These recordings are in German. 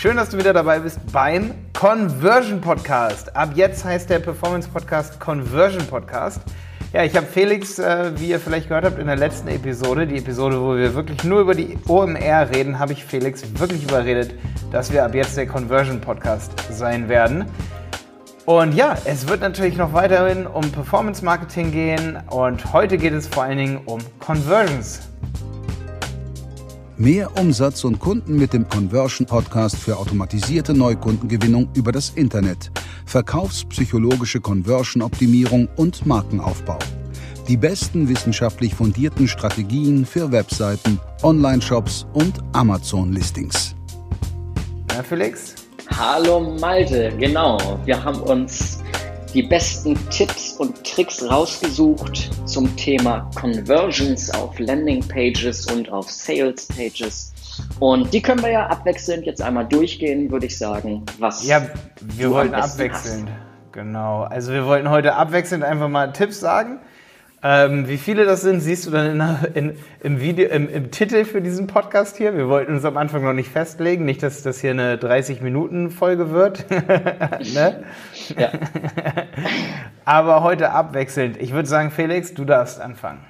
Schön, dass du wieder dabei bist beim Conversion Podcast. Ab jetzt heißt der Performance Podcast Conversion Podcast. Ja, ich habe Felix, äh, wie ihr vielleicht gehört habt in der letzten Episode, die Episode, wo wir wirklich nur über die OMR reden, habe ich Felix wirklich überredet, dass wir ab jetzt der Conversion Podcast sein werden. Und ja, es wird natürlich noch weiterhin um Performance Marketing gehen und heute geht es vor allen Dingen um Conversions. Mehr Umsatz und Kunden mit dem Conversion Podcast für automatisierte Neukundengewinnung über das Internet, verkaufspsychologische Conversion-Optimierung und Markenaufbau. Die besten wissenschaftlich fundierten Strategien für Webseiten, Online-Shops und Amazon-Listings. Ja, Felix? Hallo Malte, genau. Wir haben uns die besten Tipps und Tricks rausgesucht zum Thema Conversions auf Landingpages und auf Sales Pages. Und die können wir ja abwechselnd jetzt einmal durchgehen, würde ich sagen. Was ja, wir wollten abwechselnd. Hast. Genau. Also wir wollten heute abwechselnd einfach mal Tipps sagen ähm, wie viele das sind, siehst du dann in, in, im, Video, im, im, Titel für diesen Podcast hier. Wir wollten uns am Anfang noch nicht festlegen, nicht, dass das hier eine 30-Minuten-Folge wird. ne? Aber heute abwechselnd. Ich würde sagen, Felix, du darfst anfangen.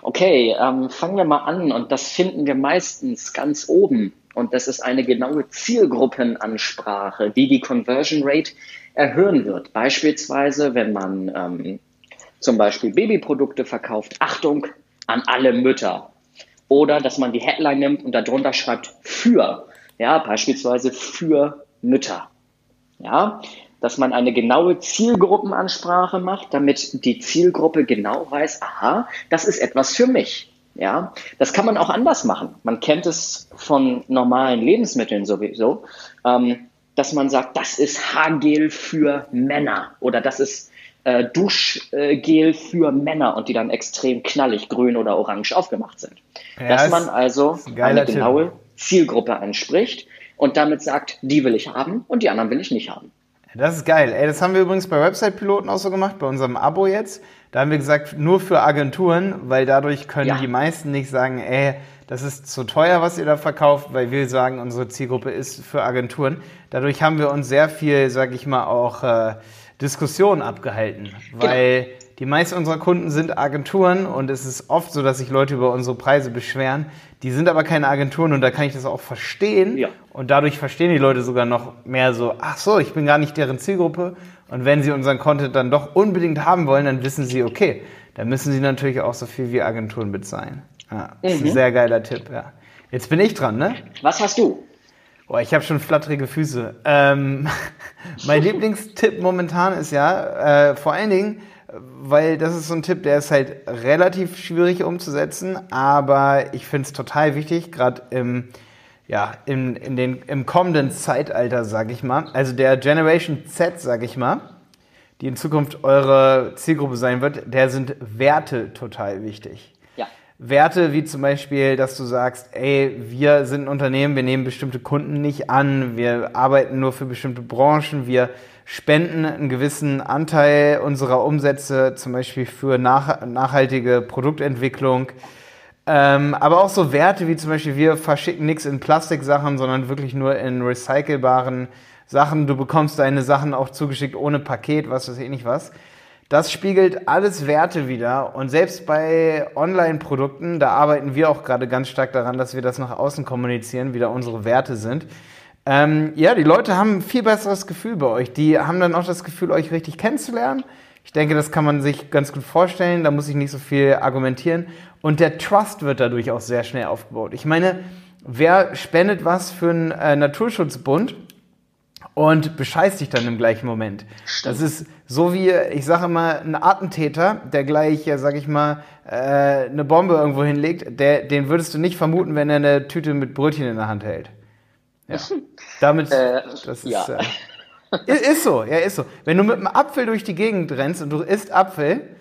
Okay, ähm, fangen wir mal an und das finden wir meistens ganz oben. Und das ist eine genaue Zielgruppenansprache, die die Conversion Rate erhöhen wird. Beispielsweise, wenn man ähm, zum Beispiel Babyprodukte verkauft, Achtung an alle Mütter. Oder dass man die Headline nimmt und darunter schreibt für, ja, beispielsweise für Mütter. Ja, dass man eine genaue Zielgruppenansprache macht, damit die Zielgruppe genau weiß, aha, das ist etwas für mich. Ja, das kann man auch anders machen. Man kennt es von normalen Lebensmitteln sowieso, ähm, dass man sagt, das ist Haargel für Männer oder das ist äh, Duschgel für Männer und die dann extrem knallig grün oder orange aufgemacht sind. Ja, Dass man also ein eine genaue Tipp. Zielgruppe anspricht und damit sagt, die will ich haben und die anderen will ich nicht haben. Das ist geil. Ey, das haben wir übrigens bei Website-Piloten auch so gemacht, bei unserem Abo jetzt. Da haben wir gesagt, nur für Agenturen, weil dadurch können ja. die meisten nicht sagen, ey, das ist zu teuer, was ihr da verkauft, weil wir sagen, unsere Zielgruppe ist für Agenturen. Dadurch haben wir uns sehr viel, sag ich mal, auch äh, Diskussion abgehalten, genau. weil genau. die meisten unserer Kunden sind Agenturen und es ist oft so, dass sich Leute über unsere Preise beschweren. Die sind aber keine Agenturen und da kann ich das auch verstehen. Ja. Und dadurch verstehen die Leute sogar noch mehr so, ach so, ich bin gar nicht deren Zielgruppe. Und wenn sie unseren Content dann doch unbedingt haben wollen, dann wissen sie, okay, dann müssen sie natürlich auch so viel wie Agenturen bezahlen. Ja, das mhm. ist ein mhm. sehr geiler Tipp, ja. Jetzt bin ich dran, ne? Was hast du? Boah, ich habe schon flatterige Füße. Ähm, mein Lieblingstipp momentan ist ja, äh, vor allen Dingen, weil das ist so ein Tipp, der ist halt relativ schwierig umzusetzen, aber ich finde es total wichtig, gerade im, ja, in, in den, im kommenden Zeitalter, sag ich mal, also der Generation Z, sag ich mal, die in Zukunft eure Zielgruppe sein wird, der sind Werte total wichtig. Werte wie zum Beispiel, dass du sagst, ey, wir sind ein Unternehmen, wir nehmen bestimmte Kunden nicht an, wir arbeiten nur für bestimmte Branchen, wir spenden einen gewissen Anteil unserer Umsätze zum Beispiel für nach, nachhaltige Produktentwicklung. Ähm, aber auch so Werte wie zum Beispiel, wir verschicken nichts in Plastiksachen, sondern wirklich nur in recycelbaren Sachen. Du bekommst deine Sachen auch zugeschickt ohne Paket, was weiß ich nicht was. Das spiegelt alles Werte wieder. Und selbst bei Online-Produkten, da arbeiten wir auch gerade ganz stark daran, dass wir das nach außen kommunizieren, wie da unsere Werte sind. Ähm, ja, die Leute haben ein viel besseres Gefühl bei euch. Die haben dann auch das Gefühl, euch richtig kennenzulernen. Ich denke, das kann man sich ganz gut vorstellen. Da muss ich nicht so viel argumentieren. Und der Trust wird dadurch auch sehr schnell aufgebaut. Ich meine, wer spendet was für einen äh, Naturschutzbund? Und bescheißt dich dann im gleichen Moment. Das ist so wie, ich sage immer, ein Attentäter, der gleich, ja, sag ich mal, äh, eine Bombe irgendwo hinlegt, der, den würdest du nicht vermuten, wenn er eine Tüte mit Brötchen in der Hand hält. Ja. Damit, äh, das ist, ja. äh, ist so, ja, ist so. Wenn du mit einem Apfel durch die Gegend rennst und du isst Apfel,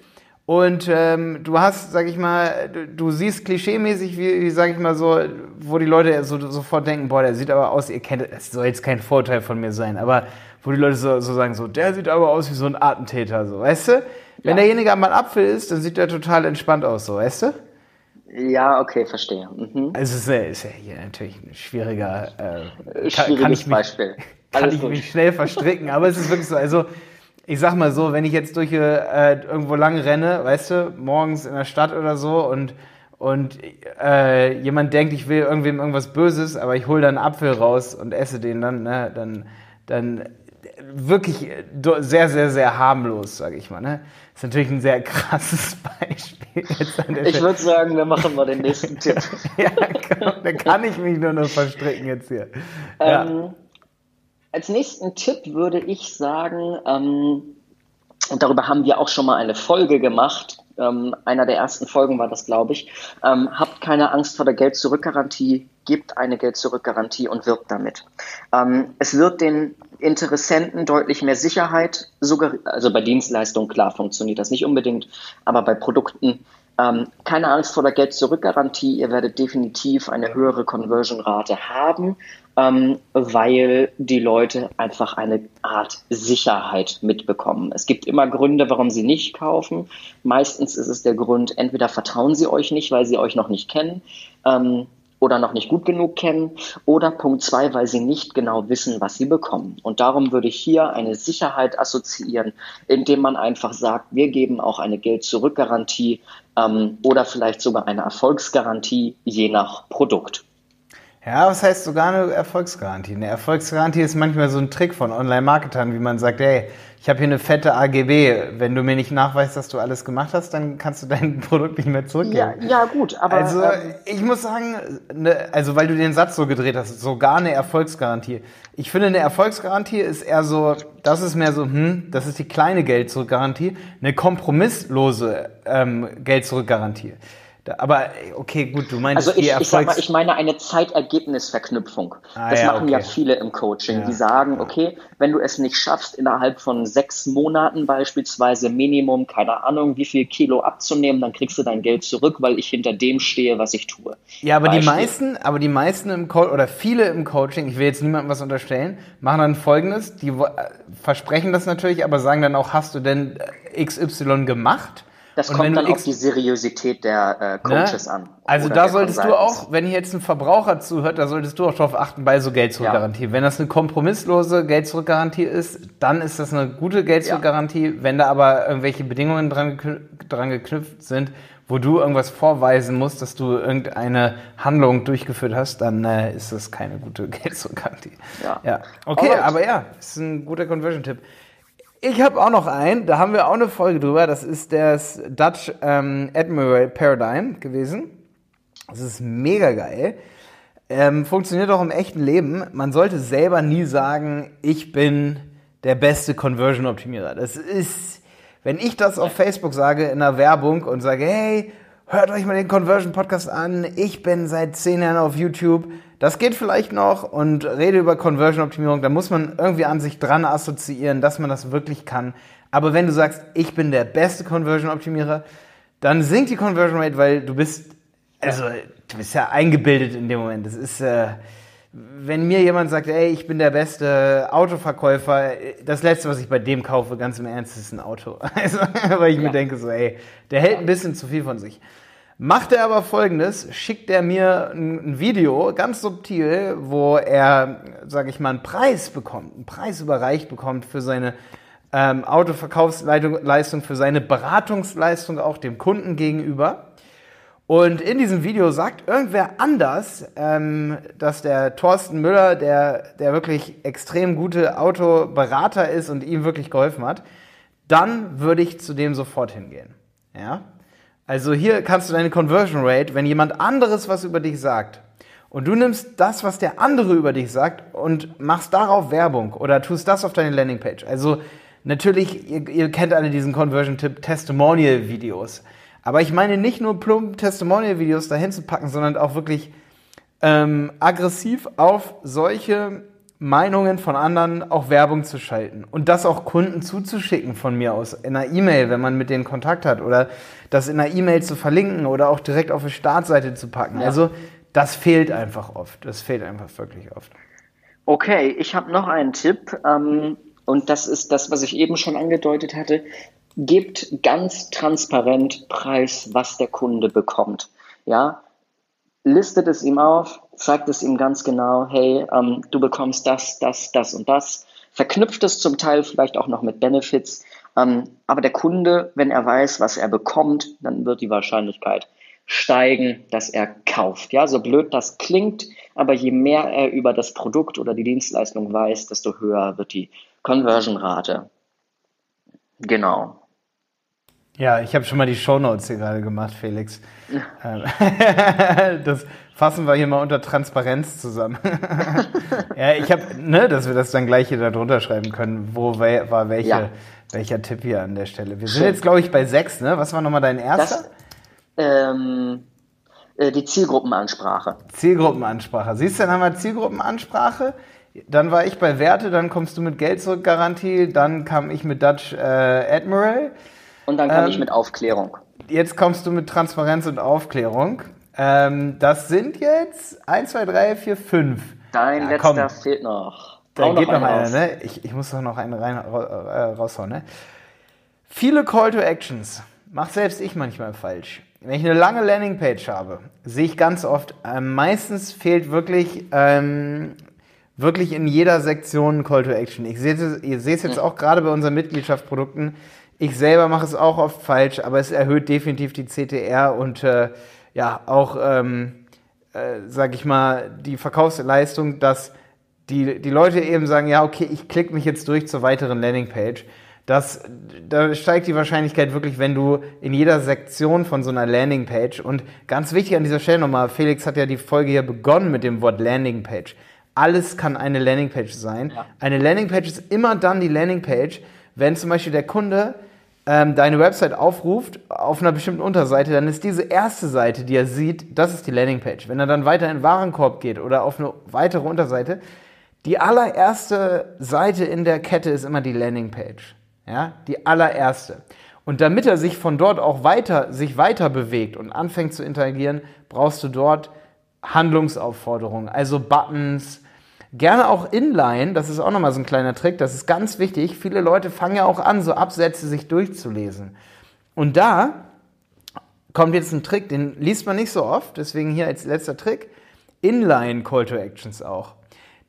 und ähm, du hast, sag ich mal, du, du siehst klischeemäßig, wie, wie, sag ich mal so, wo die Leute so, sofort denken, boah, der sieht aber aus, ihr kennt, das soll jetzt kein Vorteil von mir sein, aber wo die Leute so, so sagen, so, der sieht aber aus wie so ein Attentäter, so, weißt du? Wenn ja. derjenige einmal Apfel ist, dann sieht der total entspannt aus, so, weißt du? Ja, okay, verstehe. Mhm. Also es ist, ja hier natürlich ein schwieriger äh, kann, kann ich mich, Beispiel. Kann ich mich schnell verstricken, aber es ist wirklich so, also ich sag mal so, wenn ich jetzt durch äh, irgendwo lang renne, weißt du, morgens in der Stadt oder so und und äh, jemand denkt, ich will irgendwem irgendwas Böses, aber ich hole dann einen Apfel raus und esse den dann, ne, dann, dann wirklich sehr, sehr, sehr harmlos, sage ich mal. Ne? Ist natürlich ein sehr krasses Beispiel. ich würde sagen, wir machen mal den nächsten Tipp. ja, komm, da kann ich mich nur noch verstricken jetzt hier. Ja. Als nächsten Tipp würde ich sagen, ähm, und darüber haben wir auch schon mal eine Folge gemacht, ähm, einer der ersten Folgen war das, glaube ich. Ähm, habt keine Angst vor der Geld-Zurück-Garantie, gibt eine Geld-Zurück-Garantie und wirbt damit. Ähm, es wird den Interessenten deutlich mehr Sicherheit, also bei Dienstleistungen, klar, funktioniert das nicht unbedingt, aber bei Produkten ähm, keine Angst vor der Geld-Zurück-Garantie. Ihr werdet definitiv eine höhere Conversion-Rate haben ähm, weil die Leute einfach eine Art Sicherheit mitbekommen. Es gibt immer Gründe, warum sie nicht kaufen. Meistens ist es der Grund, entweder vertrauen sie euch nicht, weil sie euch noch nicht kennen. Ähm, oder noch nicht gut genug kennen oder Punkt zwei, weil sie nicht genau wissen, was sie bekommen. Und darum würde ich hier eine Sicherheit assoziieren, indem man einfach sagt, wir geben auch eine Geld-Zurück-Garantie ähm, oder vielleicht sogar eine Erfolgsgarantie je nach Produkt. Ja, was heißt sogar eine Erfolgsgarantie? Eine Erfolgsgarantie ist manchmal so ein Trick von Online-Marketern, wie man sagt, hey, ich habe hier eine fette AGB. Wenn du mir nicht nachweist, dass du alles gemacht hast, dann kannst du dein Produkt nicht mehr zurückgeben. Ja, ja gut, aber. Also, ähm, ich muss sagen, ne, also weil du den Satz so gedreht hast, sogar eine Erfolgsgarantie. Ich finde, eine Erfolgsgarantie ist eher so, das ist mehr so, hm, das ist die kleine Geld-Zurück-Garantie. Eine kompromisslose ähm, Geld-Zurück-Garantie. Da, aber okay, gut, du meinst also ich, ich, sag mal, ich meine eine Zeitergebnisverknüpfung. Ah, das ja, machen okay. ja viele im Coaching, ja, die sagen, ja. okay, wenn du es nicht schaffst, innerhalb von sechs Monaten beispielsweise Minimum, keine Ahnung, wie viel Kilo abzunehmen, dann kriegst du dein Geld zurück, weil ich hinter dem stehe, was ich tue. Ja, aber Beispiel. die meisten, aber die meisten im Coaching oder viele im Coaching, ich will jetzt niemandem was unterstellen, machen dann folgendes, die äh, versprechen das natürlich, aber sagen dann auch, hast du denn XY gemacht? Das und kommt dann auf die Seriosität der äh, ne? Coaches ne? an. Also da solltest du auch, wenn hier jetzt ein Verbraucher zuhört, da solltest du auch darauf achten bei so Geld-Zurück-Garantie. Ja. Wenn das eine kompromisslose Geld-Zurück-Garantie ist, dann ist das eine gute Geld-Zurück-Garantie. Ja. Wenn da aber irgendwelche Bedingungen dran, dran geknüpft sind, wo du irgendwas vorweisen musst, dass du irgendeine Handlung durchgeführt hast, dann äh, ist das keine gute Geld-Zurück-Garantie. Ja. ja. Okay, Alright. aber ja, ist ein guter Conversion-Tipp. Ich habe auch noch einen, da haben wir auch eine Folge drüber. Das ist das Dutch ähm, Admiral Paradigm gewesen. Das ist mega geil. Ähm, funktioniert auch im echten Leben. Man sollte selber nie sagen, ich bin der beste Conversion-Optimierer. Das ist, wenn ich das auf Facebook sage in der Werbung und sage, hey, hört euch mal den Conversion Podcast an. Ich bin seit zehn Jahren auf YouTube. Das geht vielleicht noch und rede über Conversion Optimierung. Da muss man irgendwie an sich dran assoziieren, dass man das wirklich kann. Aber wenn du sagst, ich bin der beste Conversion Optimierer, dann sinkt die Conversion Rate, weil du bist, also, du bist ja eingebildet in dem Moment. Das ist, äh, wenn mir jemand sagt, ey, ich bin der beste Autoverkäufer, das letzte, was ich bei dem kaufe, ganz im Ernst, ist ein Auto. Also, weil ich ja. mir denke so, ey, der hält ein bisschen zu viel von sich. Macht er aber folgendes, schickt er mir ein Video, ganz subtil, wo er, sage ich mal, einen Preis bekommt, einen Preis überreicht bekommt für seine ähm, Autoverkaufsleistung, für seine Beratungsleistung auch dem Kunden gegenüber. Und in diesem Video sagt irgendwer anders, ähm, dass der Thorsten Müller, der, der wirklich extrem gute Autoberater ist und ihm wirklich geholfen hat, dann würde ich zu dem sofort hingehen. Ja? Also hier kannst du deine Conversion Rate, wenn jemand anderes was über dich sagt und du nimmst das, was der andere über dich sagt und machst darauf Werbung oder tust das auf deine Landingpage. Also natürlich, ihr, ihr kennt alle diesen Conversion-Tipp Testimonial-Videos. Aber ich meine nicht nur plump Testimonial-Videos dahin zu packen, sondern auch wirklich ähm, aggressiv auf solche Meinungen von anderen auch Werbung zu schalten und das auch Kunden zuzuschicken von mir aus in einer E-Mail, wenn man mit denen Kontakt hat oder das in einer E-Mail zu verlinken oder auch direkt auf die Startseite zu packen. Ja. Also das fehlt einfach oft. Das fehlt einfach wirklich oft. Okay, ich habe noch einen Tipp ähm, und das ist das, was ich eben schon angedeutet hatte gebt ganz transparent preis, was der Kunde bekommt. ja, listet es ihm auf, sagt es ihm ganz genau, hey, ähm, du bekommst das, das, das und das, verknüpft es zum Teil vielleicht auch noch mit Benefits, ähm, aber der Kunde, wenn er weiß, was er bekommt, dann wird die Wahrscheinlichkeit steigen, dass er kauft. Ja, so blöd das klingt, aber je mehr er über das Produkt oder die Dienstleistung weiß, desto höher wird die Conversion-Rate. Genau. Ja, ich habe schon mal die Shownotes hier gerade gemacht, Felix. Ähm, das fassen wir hier mal unter Transparenz zusammen. ja, ich habe, ne, dass wir das dann gleich hier darunter schreiben können, wo war welche, ja. welcher Tipp hier an der Stelle. Wir sind Schön. jetzt, glaube ich, bei sechs, ne? Was war nochmal dein erster? Das, ähm, äh, die Zielgruppenansprache. Zielgruppenansprache. Siehst du, dann haben wir Zielgruppenansprache. Dann war ich bei Werte, dann kommst du mit Geld zurück Garantie, dann kam ich mit Dutch äh, Admiral. Und dann kam ähm, ich mit Aufklärung. Jetzt kommst du mit Transparenz und Aufklärung. Ähm, das sind jetzt 1, 2, 3, 4, 5. Dein ja, letzter komm. fehlt noch. Da geht noch, noch einer, ne? Ich, ich muss doch noch einen rein, äh, raushauen, ne? Viele Call to Actions. Macht selbst ich manchmal falsch. Wenn ich eine lange Landingpage habe, sehe ich ganz oft, äh, meistens fehlt wirklich, ähm, wirklich in jeder Sektion Call to Action. Ich sehe es jetzt auch gerade bei unseren Mitgliedschaftsprodukten. Ich selber mache es auch oft falsch, aber es erhöht definitiv die CTR und äh, ja, auch, ähm, äh, sag ich mal, die Verkaufsleistung, dass die, die Leute eben sagen, ja, okay, ich klicke mich jetzt durch zur weiteren Landingpage. Das, da steigt die Wahrscheinlichkeit wirklich, wenn du in jeder Sektion von so einer Landingpage und ganz wichtig an dieser Stelle nochmal, Felix hat ja die Folge hier begonnen mit dem Wort Landingpage. Alles kann eine Landingpage sein. Ja. Eine Landingpage ist immer dann die Landingpage, wenn zum Beispiel der Kunde ähm, deine Website aufruft auf einer bestimmten Unterseite, dann ist diese erste Seite, die er sieht, das ist die Landingpage. Wenn er dann weiter in den Warenkorb geht oder auf eine weitere Unterseite, die allererste Seite in der Kette ist immer die Landingpage. Ja, die allererste. Und damit er sich von dort auch weiter, sich weiter bewegt und anfängt zu interagieren, brauchst du dort Handlungsaufforderungen, also Buttons, gerne auch Inline, das ist auch nochmal so ein kleiner Trick, das ist ganz wichtig. Viele Leute fangen ja auch an, so Absätze sich durchzulesen. Und da kommt jetzt ein Trick, den liest man nicht so oft, deswegen hier als letzter Trick, Inline Call to Actions auch.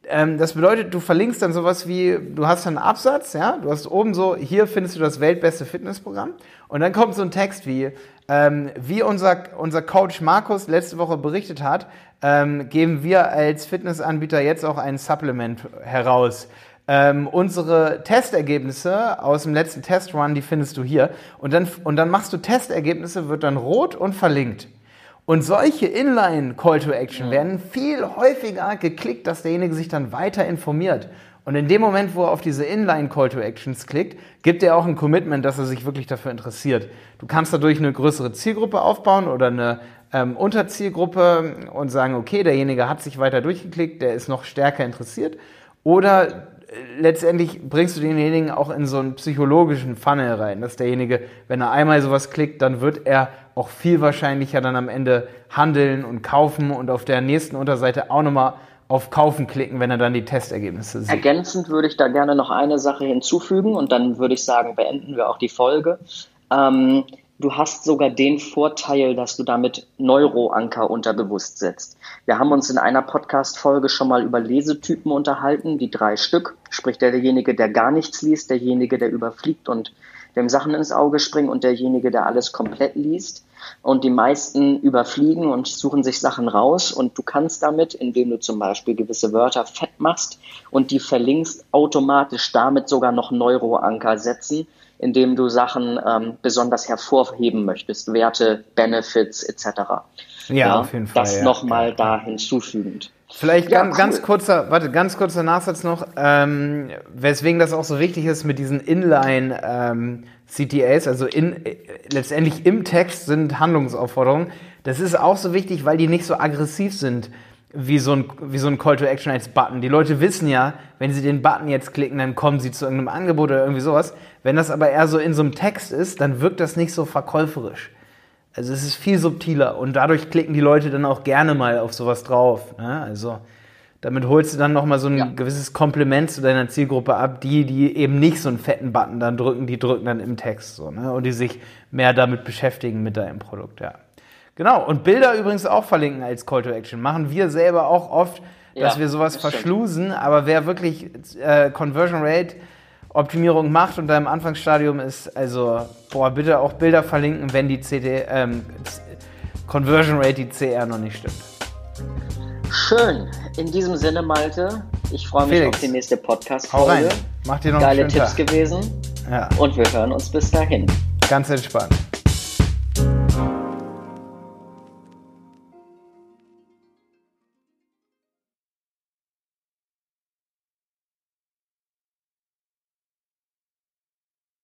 Ähm, das bedeutet, du verlinkst dann sowas wie, du hast einen Absatz, ja, du hast oben so, hier findest du das weltbeste Fitnessprogramm und dann kommt so ein Text wie, ähm, wie unser, unser Coach Markus letzte Woche berichtet hat, ähm, geben wir als Fitnessanbieter jetzt auch ein Supplement heraus. Ähm, unsere Testergebnisse aus dem letzten Testrun, die findest du hier. Und dann, und dann machst du Testergebnisse, wird dann rot und verlinkt. Und solche Inline Call to Action ja. werden viel häufiger geklickt, dass derjenige sich dann weiter informiert. Und in dem Moment, wo er auf diese Inline Call to Actions klickt, gibt er auch ein Commitment, dass er sich wirklich dafür interessiert. Du kannst dadurch eine größere Zielgruppe aufbauen oder eine ähm, Unterzielgruppe und sagen, okay, derjenige hat sich weiter durchgeklickt, der ist noch stärker interessiert. Oder äh, letztendlich bringst du denjenigen auch in so einen psychologischen Funnel rein, dass derjenige, wenn er einmal sowas klickt, dann wird er auch viel wahrscheinlicher dann am Ende handeln und kaufen und auf der nächsten Unterseite auch nochmal auf Kaufen klicken, wenn er dann die Testergebnisse sieht. Ergänzend würde ich da gerne noch eine Sache hinzufügen und dann würde ich sagen, beenden wir auch die Folge. Ähm, du hast sogar den Vorteil, dass du damit Neuroanker unterbewusst setzt. Wir haben uns in einer Podcast-Folge schon mal über Lesetypen unterhalten, die drei Stück. Sprich, derjenige, der gar nichts liest, derjenige, der überfliegt und dem Sachen ins Auge springen und derjenige, der alles komplett liest. Und die meisten überfliegen und suchen sich Sachen raus. Und du kannst damit, indem du zum Beispiel gewisse Wörter fett machst und die verlinkst, automatisch damit sogar noch Neuroanker setzen, indem du Sachen ähm, besonders hervorheben möchtest, Werte, Benefits etc. Ja, ja auf jeden Fall. Das ja. nochmal ja. da hinzufügend. Vielleicht ja, ganz, cool. ganz kurzer, warte, ganz kurzer Nachsatz noch, ähm, weswegen das auch so wichtig ist mit diesen Inline ähm, CTAs, also in, äh, letztendlich im Text sind Handlungsaufforderungen. Das ist auch so wichtig, weil die nicht so aggressiv sind wie so ein, wie so ein Call to Action als Button. Die Leute wissen ja, wenn sie den Button jetzt klicken, dann kommen sie zu irgendeinem Angebot oder irgendwie sowas. Wenn das aber eher so in so einem Text ist, dann wirkt das nicht so verkäuferisch. Also es ist viel subtiler und dadurch klicken die Leute dann auch gerne mal auf sowas drauf. Ne? Also damit holst du dann nochmal so ein ja. gewisses Kompliment zu deiner Zielgruppe ab. Die, die eben nicht so einen fetten Button dann drücken, die drücken dann im Text so, ne? Und die sich mehr damit beschäftigen mit deinem Produkt, ja. Genau, und Bilder übrigens auch verlinken als Call to Action. Machen wir selber auch oft, dass Ja, wir sowas das verschlusen, aber wer wirklich äh, Conversion Rate Optimierung macht und da im Anfangsstadium ist, also, boah, bitte auch Bilder verlinken, wenn die CD, ähm, Conversion Rate, die CR noch nicht stimmt. Schön. In diesem Sinne, Malte, ich freue mich Felix, auf die nächste. Podcast-Folge. Mach dir noch Geile Tipps Tag. gewesen Ja, und wir hören uns bis dahin. ganz entspannt.